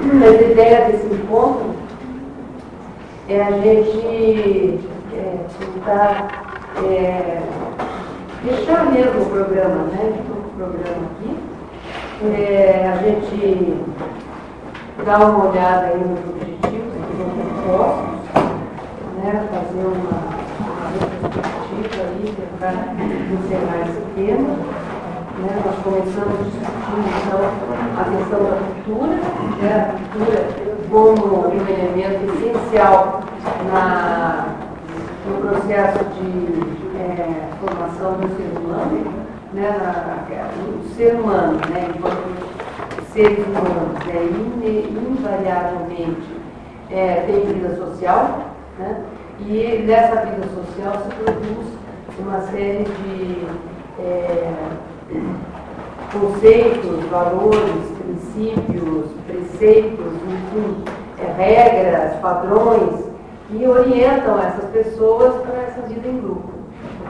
Mas a ideia desse encontro é a gente é, tentar é, deixar mesmo o programa, né? O programa aqui. É, a gente dá uma olhada aí nos objetivos que vão né? fazer uma, uma retrospectiva aí, tentar encerrar esse tema. Né? Nós começamos discutindo então a questão da cultura, né? a cultura como um elemento essencial na, no processo de é, formação do ser humano, né? Na, o ser humano, né? enquanto seres humanos, né? invariavelmente é, tem vida social, né? e nessa vida social se produz uma série de é, conceitos, valores, princípios, preceitos, enfim, é, regras, padrões, que orientam essas pessoas para essa vida em grupo.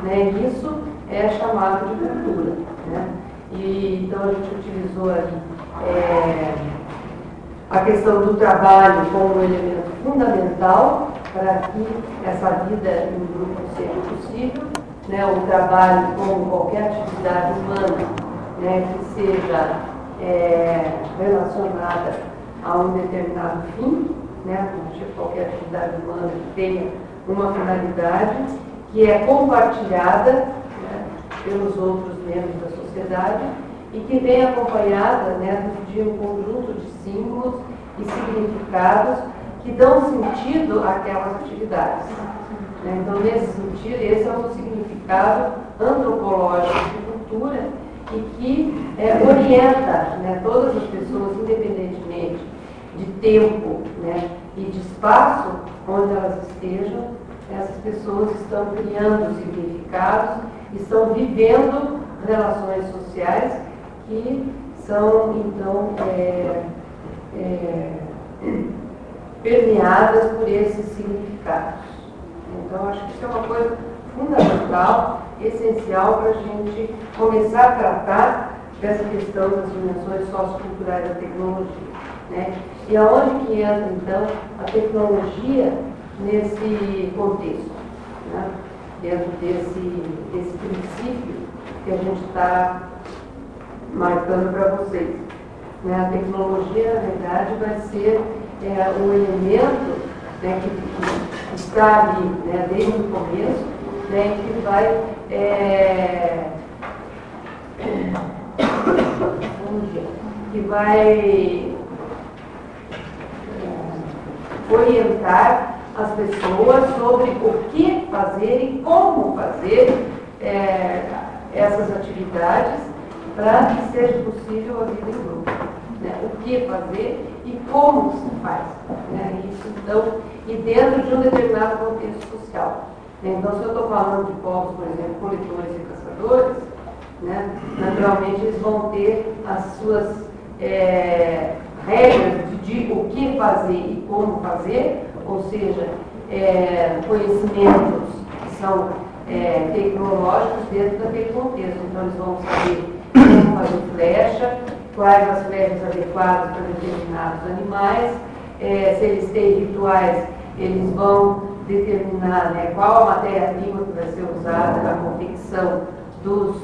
Né? Isso é chamado de cultura. Né? E, então a gente utilizou ali é, a questão do trabalho como um elemento fundamental para que essa vida em grupo seja possível né, o trabalho como qualquer atividade humana né, que seja é, relacionada a um determinado fim, né, qualquer atividade humana que tenha uma finalidade que é compartilhada né, pelos outros membros da sociedade e que vem acompanhada né, de um conjunto de símbolos e significados que dão sentido àquelas atividades. Né? Então, nesse sentido, esse é um significado antropológico de cultura e que é, orienta né, todas as pessoas, independentemente de tempo né, e de espaço onde elas estejam, essas pessoas estão criando significados, estão vivendo relações sociais que são, então, é, é, permeadas por esses significados. Então, acho que isso é uma coisa fundamental, essencial para a gente começar a tratar dessa questão das dimensões socioculturais da tecnologia. Né? E aonde que entra, então, a tecnologia nesse contexto, né? dentro desse, desse princípio que a gente está marcando para vocês. Né? A tecnologia, na verdade, vai ser é, um elemento né, que, está ali né, desde o começo, né, que vai é, que vai é, orientar as pessoas sobre o que fazer e como fazer é, essas atividades para que seja possível a vida em grupo. Né? O que fazer e como se faz. Né? Isso, então, e dentro de um determinado contexto social. Né? Então, se eu estou falando de povos, por exemplo, coletores e caçadores, né? naturalmente eles vão ter as suas é, regras de, de, o que fazer e como fazer, ou seja, é, conhecimentos que são é, tecnológicos dentro daquele contexto. Então, eles vão saber fazer flecha, quais as flechas adequadas para determinados animais, é, se eles têm rituais, eles vão determinar né, qual a matéria-prima que vai ser usada na confecção dos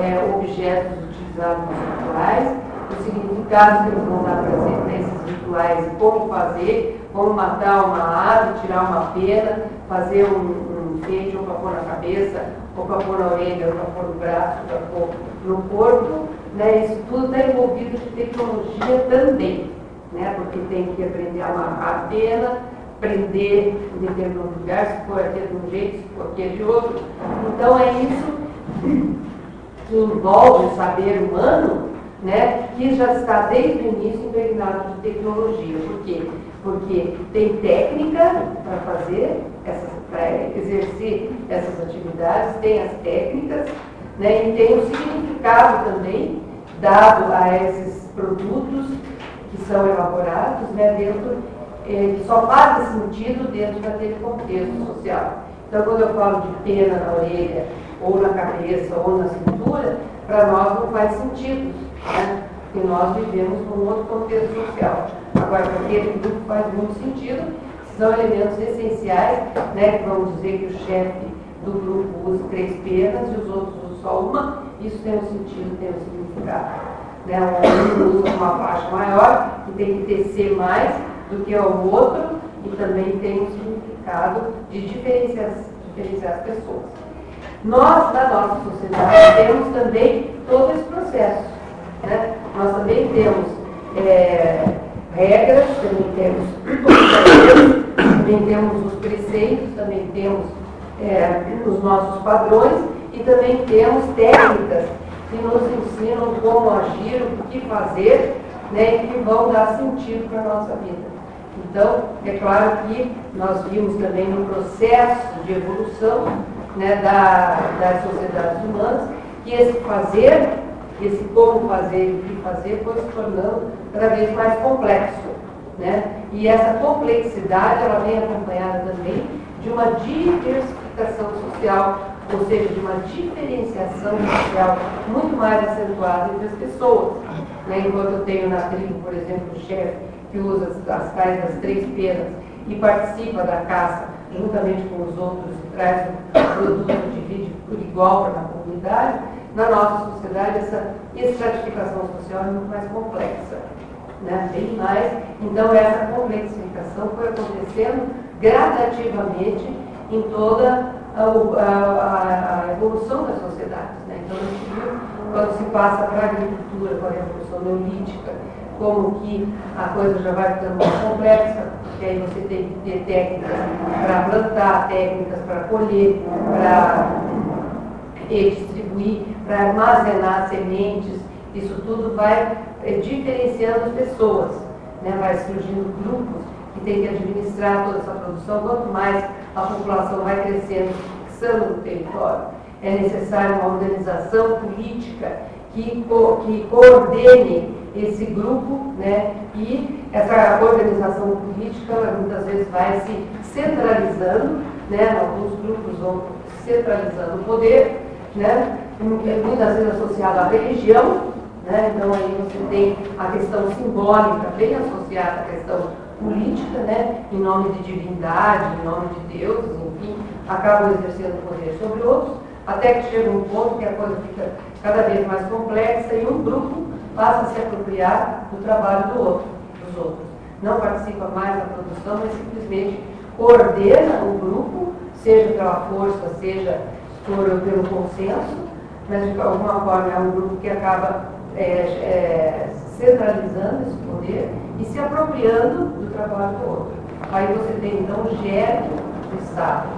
é, objetos utilizados nos rituais, os significados que eles vão dar para esses rituais como fazer, como matar uma ave, tirar uma pena, fazer um, um enfeite ou para pôr na cabeça, ou para pôr na orelha, ou para pôr no braço, ou para pôr no corpo, né, isso tudo está envolvido de tecnologia também, né, porque tem que aprender a amarrar a pena, prender em determinado lugar, se for aqui de um jeito, se for aqui de outro. Então é isso que envolve o saber humano, né, que já está desde o início impregnado de tecnologia. Por quê? Porque tem técnica para fazer, para exercer essas atividades, tem as técnicas, né, e tem o significado também dado a esses produtos que são elaborados né, dentro, eh, que só faz sentido dentro daquele contexto social. Então, quando eu falo de pena na orelha, ou na cabeça, ou na cintura, para nós não faz sentido, né? porque nós vivemos num outro contexto social. agora para aquele grupo faz muito sentido, são elementos essenciais, né, que vamos dizer que o chefe do grupo usa três penas e os outros usam só uma, isso tem um sentido, tem um significado. Né? Um usa uma faixa maior, que tem que tecer mais do que o outro, e também tem um significado de diferenciar, diferenciar as pessoas. Nós, na nossa sociedade, temos também todo esse processo. Né? Nós também temos é, regras, também temos também temos os preceitos, também temos é, os nossos padrões e também temos técnicas que nos ensinam como agir, o que fazer né, e que vão dar sentido para a nossa vida. Então, é claro que nós vimos também no processo de evolução né, da, das sociedades humanas que esse fazer, esse como fazer e o que fazer foi se tornando cada vez mais complexo. Né? E essa complexidade ela vem acompanhada também de uma diversificação social, ou seja, de uma diferenciação social muito mais acentuada entre as pessoas. Né? Enquanto eu tenho na tribo, por exemplo, o chefe que usa as, as tais das três penas e participa da caça juntamente com os outros e traz o produto, divide por igual para a comunidade, na nossa sociedade essa estratificação social é muito mais complexa. Né? Bem mais. Então essa complexificação foi acontecendo gradativamente em toda a, a, a evolução das sociedades. Né? Então a gente viu quando se passa para a agricultura, com a revolução neolítica, como que a coisa já vai ficando mais complexa, porque aí você tem que ter técnicas para plantar, técnicas para colher, para distribuir, para armazenar sementes, isso tudo vai é, diferenciando as pessoas, né? vai surgindo grupos que têm que administrar toda essa produção, quanto mais a população vai crescendo, fixando o território, é necessária uma organização política que, co que coordene esse grupo, né? E essa organização política muitas vezes vai se centralizando, né? Alguns grupos vão centralizando o poder, né? Muitas vezes associado à religião, né? Então aí você tem a questão simbólica bem associada à questão política, né? Em nome de divindade, em nome de Deus, enfim, acabam exercendo poder sobre outros, até que chega um ponto que a coisa fica cada vez mais complexa e um grupo passa a se apropriar do trabalho do outro, dos outros. Não participa mais da produção, mas simplesmente coordena o grupo, seja pela força, seja por, pelo consenso, mas de alguma forma é um grupo que acaba é, é, centralizando esse poder e se apropriando do trabalho do outro. Aí você tem então o gênero do Estado.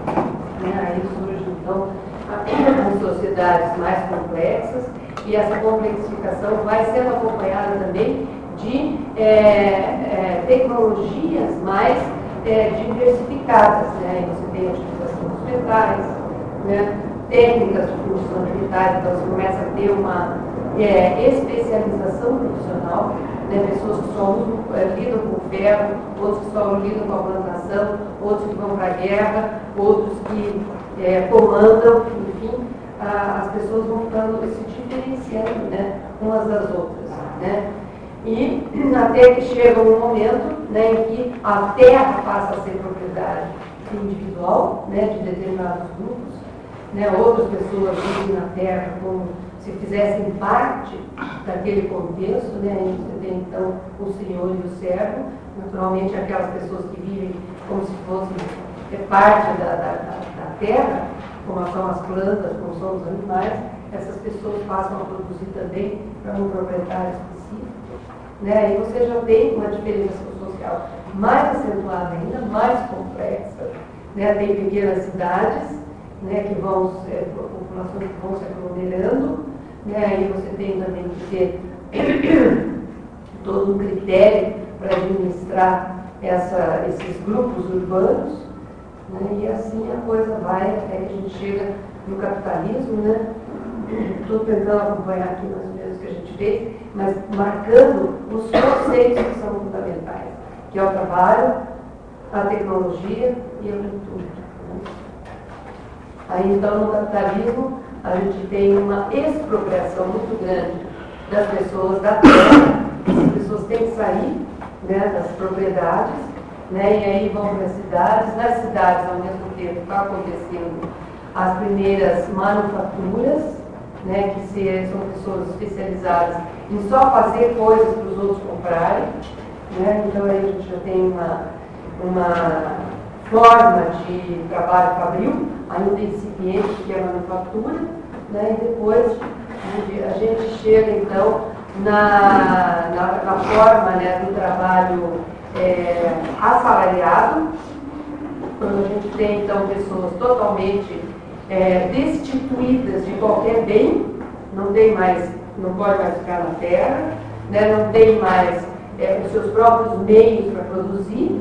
Né? Aí surge então as sociedades mais complexas e essa complexificação vai sendo acompanhada também de é, é, tecnologias mais é, diversificadas. Né? Você tem a utilização dos metais, né? técnicas de produção de metais, então você começa a ter uma é, especialização profissional, né? pessoas que só é, lidam com o ferro, outros que só lidam com a plantação, outros que vão para a guerra, outros que é, comandam, enfim, a, as pessoas vão ficando se diferenciando né, umas das outras. Né? E até que chega um momento né, em que a terra passa a ser propriedade individual né, de determinados grupos, né, outras pessoas vivem na terra como se fizessem parte daquele contexto, né, você tem então o senhor e o servo, naturalmente aquelas pessoas que vivem como se fossem parte da, da, da terra, como são as plantas, como são os animais, essas pessoas passam a produzir também para um proprietário específico. Né? E você já tem uma diferença social mais acentuada ainda, mais complexa. Né? Tem pequenas cidades né, que vão, é, populações que vão se aglomerando, né? aí você tem também que ter todo um critério para administrar essa, esses grupos urbanos, né? E assim a coisa vai até que a gente chega no capitalismo, né? Estou tentando acompanhar aqui nas mesmas que a gente fez, mas marcando os conceitos que são fundamentais, que é o trabalho, a tecnologia e a cultura. Aí então no capitalismo a gente tem uma expropriação muito grande das pessoas da terra, as pessoas têm que sair né, das propriedades, né, e aí vão para as cidades. Nas cidades, ao mesmo tempo, está acontecendo as primeiras manufaturas, né, que se, são pessoas especializadas em só fazer coisas para os outros comprarem. Né? Então aí a gente já tem uma, uma forma de trabalho fabril, ainda incipiente, que é a manufatura, né? e depois a gente chega então na, na, na forma né, do trabalho é, assalariado, quando a gente tem então pessoas totalmente é, destituídas de qualquer bem, não tem mais, não pode mais ficar na terra, né, não tem mais é, os seus próprios meios para produzir,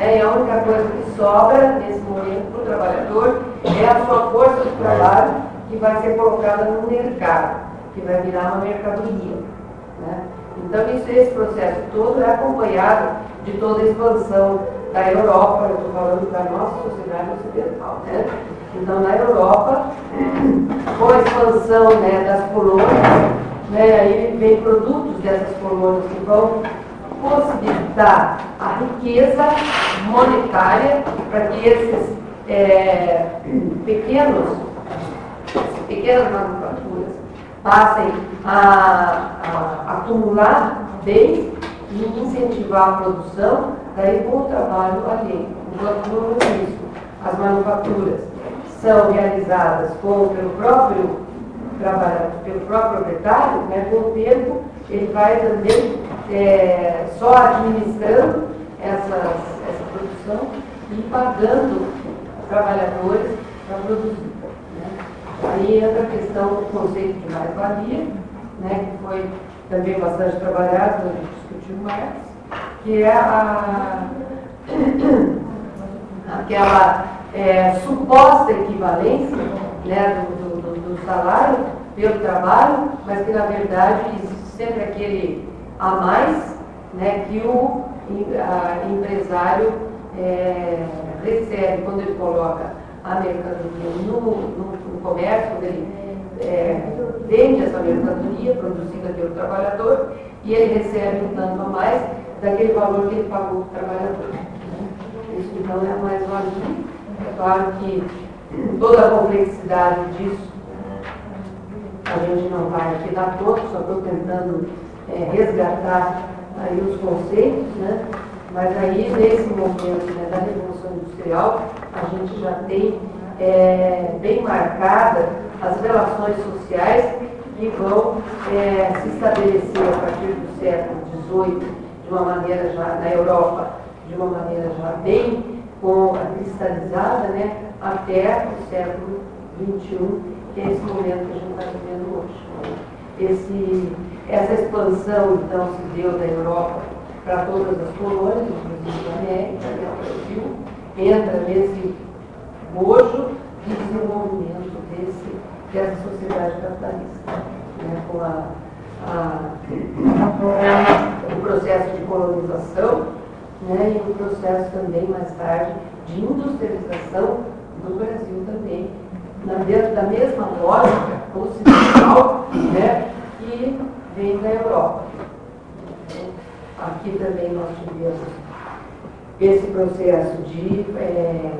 né, e a única coisa que sobra nesse momento para o trabalhador é a sua força de trabalho que vai ser colocada no mercado, que vai virar uma mercadoria. Né? Então, isso, esse processo todo é acompanhado de toda a expansão da Europa, eu estou falando da nossa sociedade ocidental. Né? Então, na Europa, com a expansão né, das colônias, né, aí vem produtos dessas colônias que vão possibilitar a riqueza monetária para que esses é, pequenos, pequenas manufaturas passem a, a, acumular bens e incentivar a produção, daí com o trabalho alheio. Enquanto no isso, as manufaturas são realizadas com, pelo próprio trabalhador, pelo próprio proprietário, né, com o tempo ele vai também é, só administrando essas, essa produção e pagando trabalhadores para produzir. Né? Aí entra a questão do conceito de mais-valia, né, que foi também bastante trabalhado, a gente discutiu mais, que é a, aquela é, suposta equivalência né, do, do, do, salário pelo trabalho, mas que na verdade existe sempre aquele a mais né, que o empresário é, recebe quando ele coloca a mercadoria no, no, no comércio, quando ele é, vende essa mercadoria produzida pelo trabalhador e ele recebe um tanto a mais daquele valor que ele pagou para o trabalhador. Isso então é mais valia. É claro que toda a complexidade disso a gente não vai aqui dar todo, só estou tentando é, resgatar aí os conceitos, né? Mas aí, nesse momento né, da Revolução Industrial, a gente já tem é, bem marcada as relações sociais que vão é, se estabelecer a partir do século XVIII, de uma maneira já, na Europa, de uma maneira já bem com, cristalizada, né, até o século XXI, que é esse momento que a gente está vivendo hoje. Esse, essa expansão, então, se deu da Europa para todas as colônias, inclusive a América, né, o Brasil, entra nesse bojo de desenvolvimento desse, dessa sociedade capitalista, né, com a, a, o processo de colonização né, e o processo também, mais tarde, de industrialização do Brasil também, na, dentro da mesma lógica ocidental né, vem da Europa. Aqui também nós tivemos esse processo de é,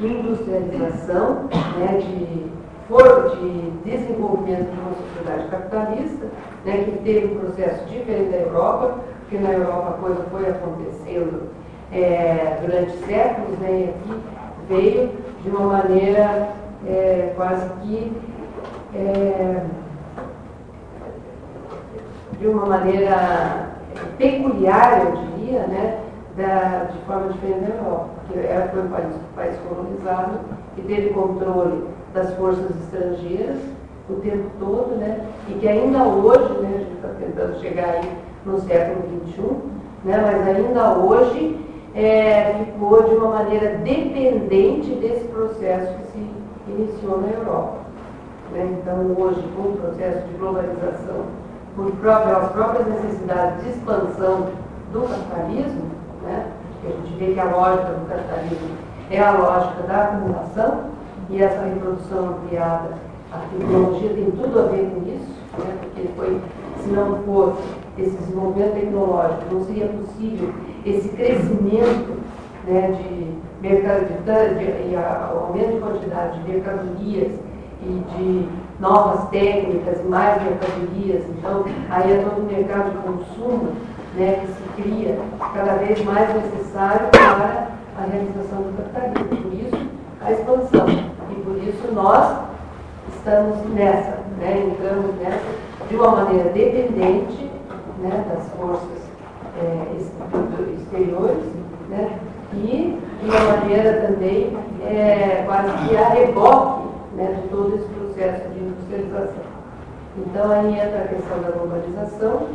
industrialização, né, de, de desenvolvimento de uma sociedade capitalista, né, que teve um processo diferente da Europa, porque na Europa a coisa foi acontecendo é, durante séculos, né, e aqui veio de uma maneira é, quase que de uma maneira peculiar, eu diria, né, da, de forma diferente da Europa, porque ela foi um país, país colonizado que teve controle das forças estrangeiras o tempo todo, né, e que ainda hoje, né, a gente está tentando chegar aí no século XXI, né, mas ainda hoje é, ficou de uma maneira dependente desse processo que se iniciou na Europa. Né? Então, hoje, com o processo de globalização, por próprias, próprias necessidades de expansão do capitalismo, né? a gente vê que a lógica do capitalismo é a lógica da acumulação, e essa reprodução ampliada, a tecnologia tem tudo a ver com isso, né? porque foi, se não fosse esse desenvolvimento tecnológico, não seria possível esse crescimento né, de mercado de, e o aumento de quantidade de mercadorias e de novas técnicas e mais mercadorias, então aí é todo o mercado de consumo né, que se cria cada vez mais necessário para a realização do capitalismo. Por isso, a expansão. E por isso nós estamos nessa, né, entramos nessa de uma maneira dependente né, das forças é, exteriores né, e de uma maneira também é, quase que a reboque né, de todo esse processo. Então aí entra a questão da globalização,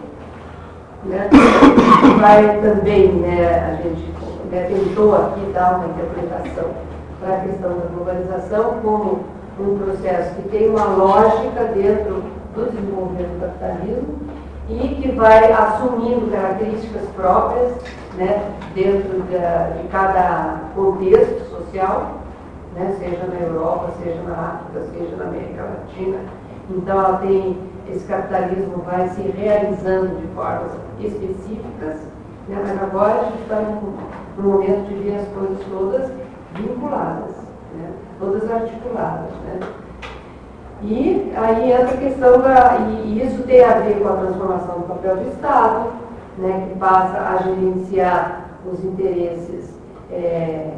né, vai também, né, a gente né, tentou aqui dar uma interpretação para a questão da globalização como um processo que tem uma lógica dentro do desenvolvimento do capitalismo e que vai assumindo características próprias né, dentro de, de cada contexto social, né, seja na Europa, seja na África, seja na América Latina. Então ela tem, esse capitalismo vai se realizando de formas específicas, né, mas agora a gente está num, momento de ver as coisas todas vinculadas, né, todas articuladas. Né. E aí entra a questão da. E isso tem a ver com a transformação do papel do Estado, né, que passa a gerenciar os interesses é,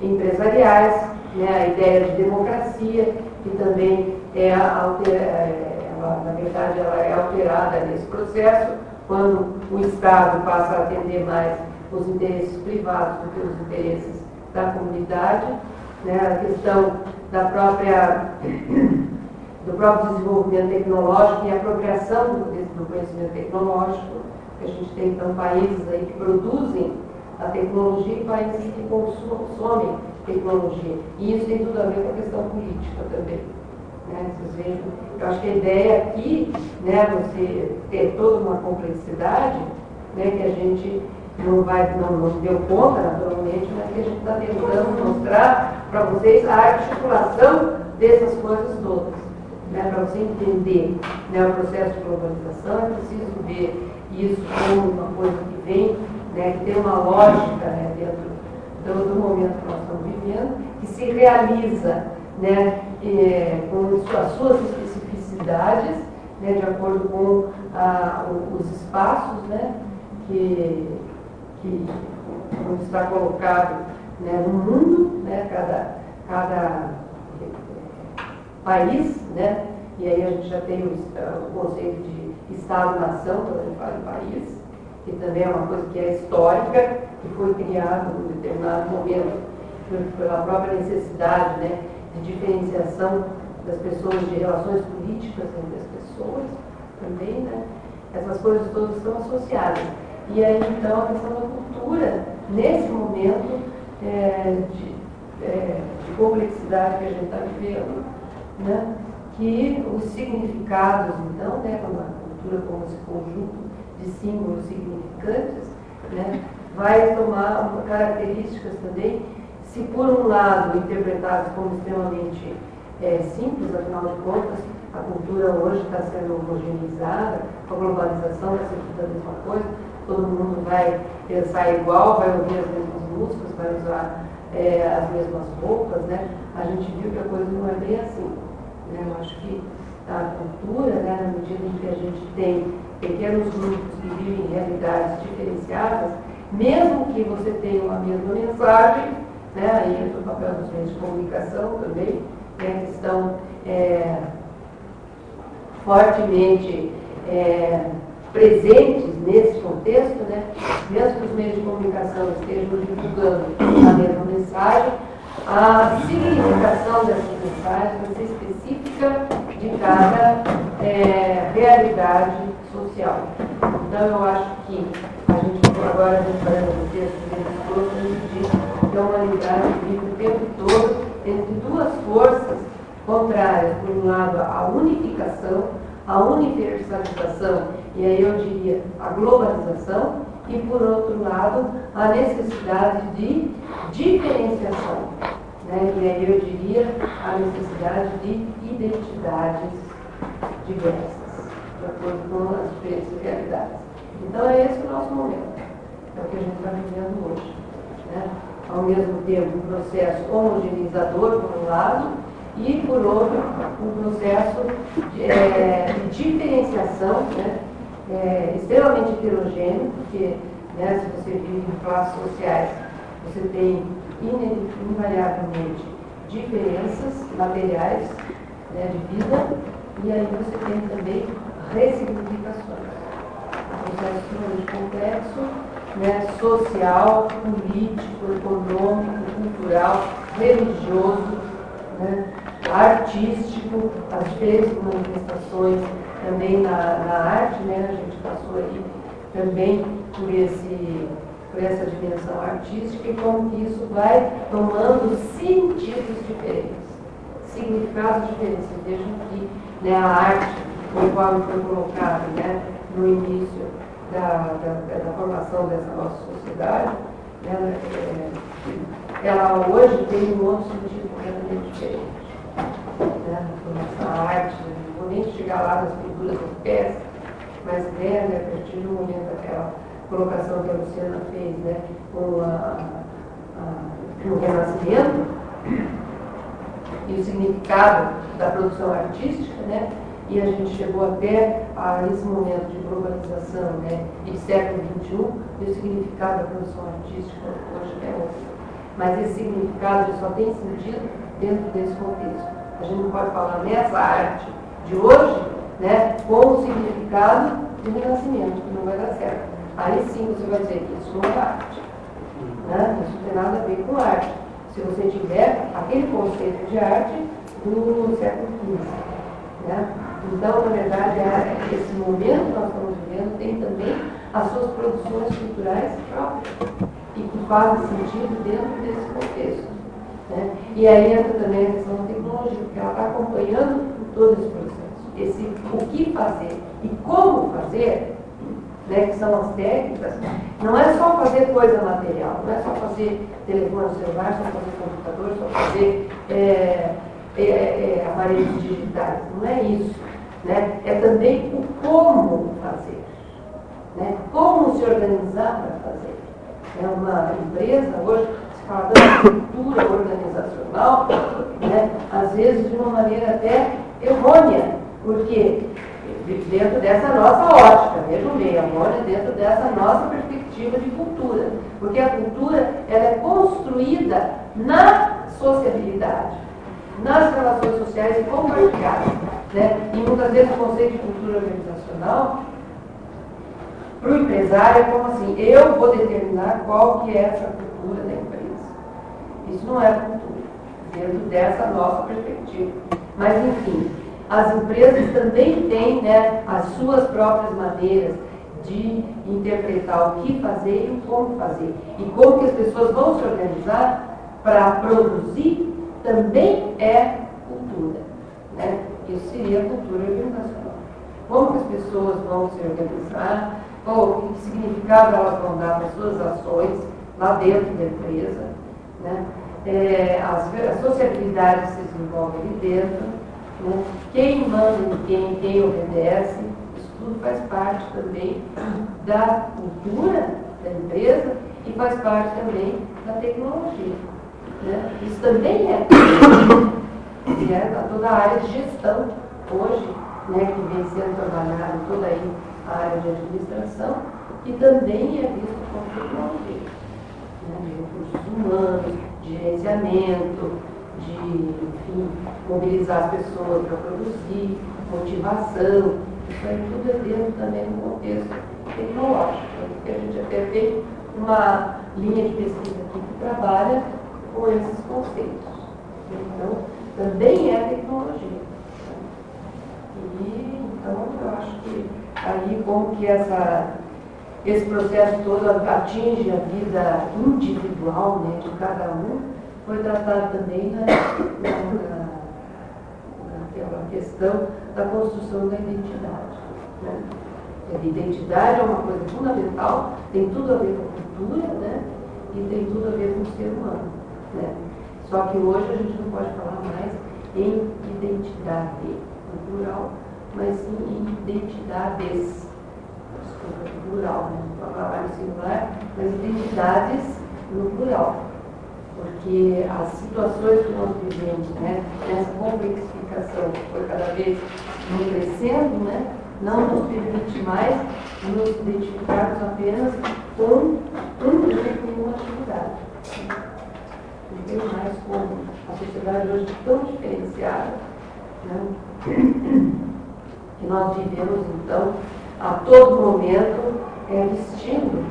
empresariais, né, a ideia de democracia, que também é, é, ela, na verdade, ela é alterada nesse processo, quando o Estado passa a atender mais os interesses privados do que os interesses da comunidade, né, a questão da própria do próprio desenvolvimento tecnológico e apropriação do, do conhecimento tecnológico. A gente tem então países aí que produzem a tecnologia e países que consomem tecnologia. E isso tem tudo a ver com a questão política também. Né? Vocês eu acho que a ideia aqui, né, você ter toda uma complexidade, né, que a gente não vai, não, não deu conta naturalmente, mas que a gente está tentando mostrar para vocês a articulação dessas coisas todas né, para você entender né, o processo de globalização, é preciso ver isso como uma coisa que vem, né, que tem uma lógica né, dentro do, do, momento que nós estamos vivendo, que se realiza né, é, com as suas especificidades, né, de acordo com a, os espaços né, que, que está colocado né, no mundo, né, cada, cada país, né? E aí a gente já tem o, o conceito de Estado-nação, quando a gente fala em país, que também é uma coisa que é histórica, que foi criado em um determinado momento pela própria necessidade né, de diferenciação das pessoas, de relações políticas entre as pessoas também, né? Essas coisas todas estão associadas. E aí, então, a questão da cultura, nesse momento é, de, é, de complexidade que a gente está vivendo, né, que os significados, então, né, como a cultura como esse conjunto de símbolos significantes, né, vai tomar características também, se por um lado interpretados como extremamente é, simples, afinal de contas, a cultura hoje está sendo homogeneizada, a globalização está sendo a mesma coisa, todo mundo vai pensar igual, vai ouvir as mesmas músicas, vai usar é, as mesmas roupas, né? A gente viu que a coisa não é bem assim. Né? Eu acho que a cultura, né, na medida em que a gente tem pequenos grupos que vivem realidades diferenciadas, mesmo que você tenha uma mesma mensagem, né, aí entra o papel dos meios de comunicação também, né, que estão é, fortemente é, presentes nesse contexto, né, mesmo que os meios de comunicação estejam divulgando a mesma mensagem, a significação dessas mensagens vai ser específica de cada é, realidade social. Então, eu acho que a gente, agora, reparando o texto a gente que a humanidade vive o tempo todo entre duas forças contrárias. Por um lado, a unificação, a universalização, e aí eu diria a globalização, e por outro lado, a necessidade de diferenciação. Né? E aí eu diria a necessidade de identidades diversas, de acordo com as diferentes realidades. Então é esse o nosso momento, é o que a gente está vivendo hoje. Né? Ao mesmo tempo, um processo homogeneizador, por um lado, e, por outro, um processo de, é, de diferenciação né? é, extremamente heterogêneo, porque né, se você vive em classes sociais, você tem invariavelmente diferenças materiais né, de vida, e aí você tem também ressignificações. Um processo extremamente complexo, né, social, político, econômico, cultural, religioso, né, artístico, as diferentes manifestações também na, na arte, né, a gente passou aí também por, esse, por essa dimensão artística e como que isso vai tomando sentidos diferentes, significados diferentes. Vejam que né, a arte, conforme foi colocado né, no início da, da, da, formação dessa nossa sociedade, né, é, ela hoje tem um outro sentido completamente diferente. Né, a arte, não vou nem chegar lá nas pinturas das peças, mas né, né, a partir do momento daquela colocação que a Luciana fez né, com a, a, o Renascimento e o significado da produção artística, né, e a gente chegou até a esse momento de globalização né, e século XXI, o significado da produção artística hoje é outro. Mas esse significado só tem sentido dentro desse contexto. A gente não pode falar nessa arte de hoje né, com o significado do renascimento, que não vai dar certo. Aí sim você vai dizer que isso não é arte. Né? Isso não tem nada a ver com arte. Se você tiver aquele conceito de arte do século XV. Né? Então, na verdade, é, esse momento que nós estamos vivendo tem também as suas produções culturais próprias e que fazem sentido dentro desse contexto. Né? E aí entra também a questão da tecnologia, porque ela está acompanhando todo esse processo. Esse o que fazer e como fazer, né, que são as técnicas, não é só fazer coisa material, não é só fazer telefone celular, só fazer computador, só fazer é, é, é, aparelhos digitais. Não é isso. Né? É também o como fazer. Né? Como se organizar para fazer. É uma empresa, hoje se fala da cultura organizacional, né? às vezes de uma maneira até errônea, porque dentro dessa nossa ótica, vejam bem, agora dentro dessa nossa perspectiva de cultura, porque a cultura ela é construída na sociabilidade, nas relações sociais e compartilhadas. Né? E muitas vezes o conceito de cultura organizacional, para o empresário, é como assim, eu vou determinar qual que é essa cultura da empresa. Isso não é cultura, dentro dessa nossa perspectiva. Mas, enfim, as empresas também têm né, as suas próprias maneiras de interpretar o que fazer e o como fazer. E como que as pessoas vão se organizar para produzir também é cultura. Né? Isso seria cultura organizacional. Como que as pessoas vão se organizar, qual que significado elas vão dar para as suas ações lá dentro da empresa. Né? É, as, as sociabilidades se desenvolvem ali dentro né? Quem manda em quem, quem obedece, isso tudo faz parte também da cultura da empresa e faz parte também da tecnologia. Né? Isso também é, e é toda a área de gestão hoje, né, que vem sendo trabalhada toda aí a área de administração, que também é visto como tecnologia. Né, de recursos humanos, de gerenciamento, de enfim, mobilizar as pessoas para produzir, motivação, isso aí tudo é dentro também do contexto tecnológico, né? porque a gente até tem uma linha de pesquisa aqui que trabalha com esses conceitos. Então, também é tecnologia. E, então, eu acho que aí como que essa, esse processo todo atinge a vida individual né, de cada um, foi tratado também na, na, naquela questão da construção da identidade. Né? A identidade é uma coisa fundamental, tem tudo a ver com a cultura né? e tem tudo a ver com o ser humano. Né? Só que hoje a gente não pode falar mais em identidade, no plural, mas sim em identidades. desculpa, plural, né? trabalho singular, mas identidades no plural. Porque as situações que nós vivemos, né, nessa complexificação que foi cada vez crescendo, né, não nos permite mais nos identificarmos apenas com um grupo e uma atividade. Não tem mais como a sociedade hoje tão diferenciada, né, que nós vivemos, então, a todo momento é, vestindo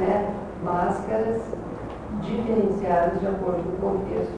né, máscaras diferenciadas de acordo com o contexto.